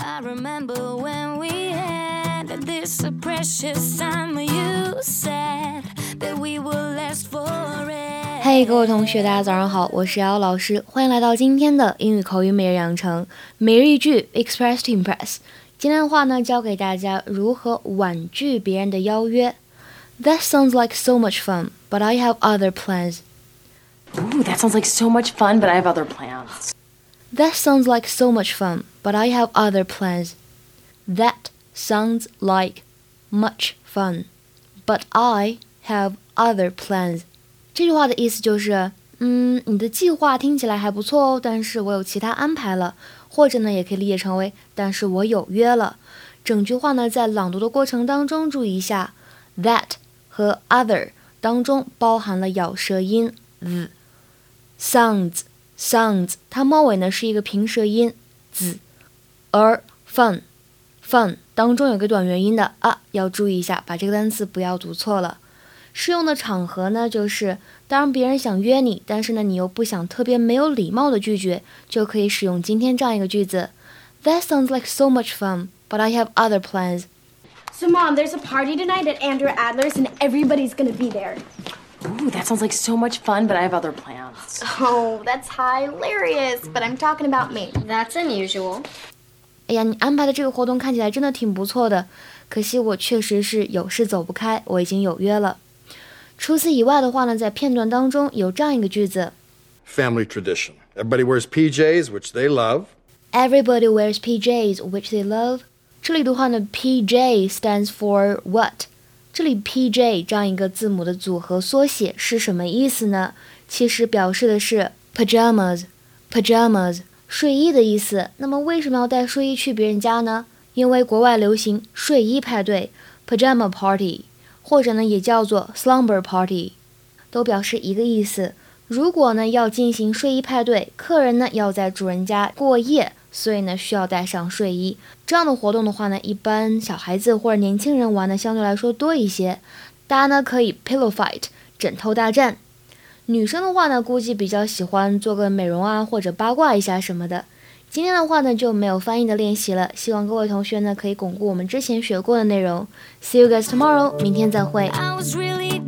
I remember when we had this precious summer. You said that we will last forever. 嘿，各位同学，大家早上好，我是瑶老师，欢迎来到今天的英语口语每日养成每日一句 Express to Impress。今天的话呢，教给大家如何婉拒别人的邀约。That sounds like so much fun, but I have other plans. Ooh, that sounds like so much fun, but I have other plans. That sounds like so much fun, but I have other plans. That sounds like much fun, but I have other plans. 这句话的意思就是，嗯，你的计划听起来还不错哦，但是我有其他安排了，或者呢，也可以理解成为，但是我有约了。整句话呢，在朗读的过程当中，注意一下，that 和 other 当中包含了咬舌音 z。sounds sounds，它末尾呢是一个平舌音 z，而 fun fun 当中有个短元音的啊，要注意一下，把这个单词不要读错了。适用的场合呢，就是当别人想约你，但是呢你又不想特别没有礼貌的拒绝，就可以使用今天这样一个句子：That sounds like so much fun, but I have other plans. So, Mom, there's a party tonight at Andrew Adler's, and everybody's gonna be there. Ooh, that sounds like so much fun, but I have other plans. Oh, that's hilarious, but I'm talking about me. That's unusual. 哎呀，你安排的这个活动看起来真的挺不错的，可惜我确实是有事走不开，我已经有约了。除此以外的话呢，在片段当中有这样一个句子 family tradition. Everybody wears PJs, which they love. ：Everybody wears PJs, which they love。这里的话呢，PJ stands for what？ 这里 PJ 这样一个字母的组合缩写是什么意思呢？其实表示的是 pajamas，pajamas 睡衣的意思。那么为什么要带睡衣去别人家呢？因为国外流行睡衣派对 （pajama party），或者呢也叫做 slumber party，都表示一个意思。如果呢要进行睡衣派对，客人呢要在主人家过夜，所以呢需要带上睡衣。这样的活动的话呢，一般小孩子或者年轻人玩的相对来说多一些。大家呢可以 pillow fight 枕头大战。女生的话呢，估计比较喜欢做个美容啊，或者八卦一下什么的。今天的话呢就没有翻译的练习了，希望各位同学呢可以巩固我们之前学过的内容。See you guys tomorrow，明天再会。I was really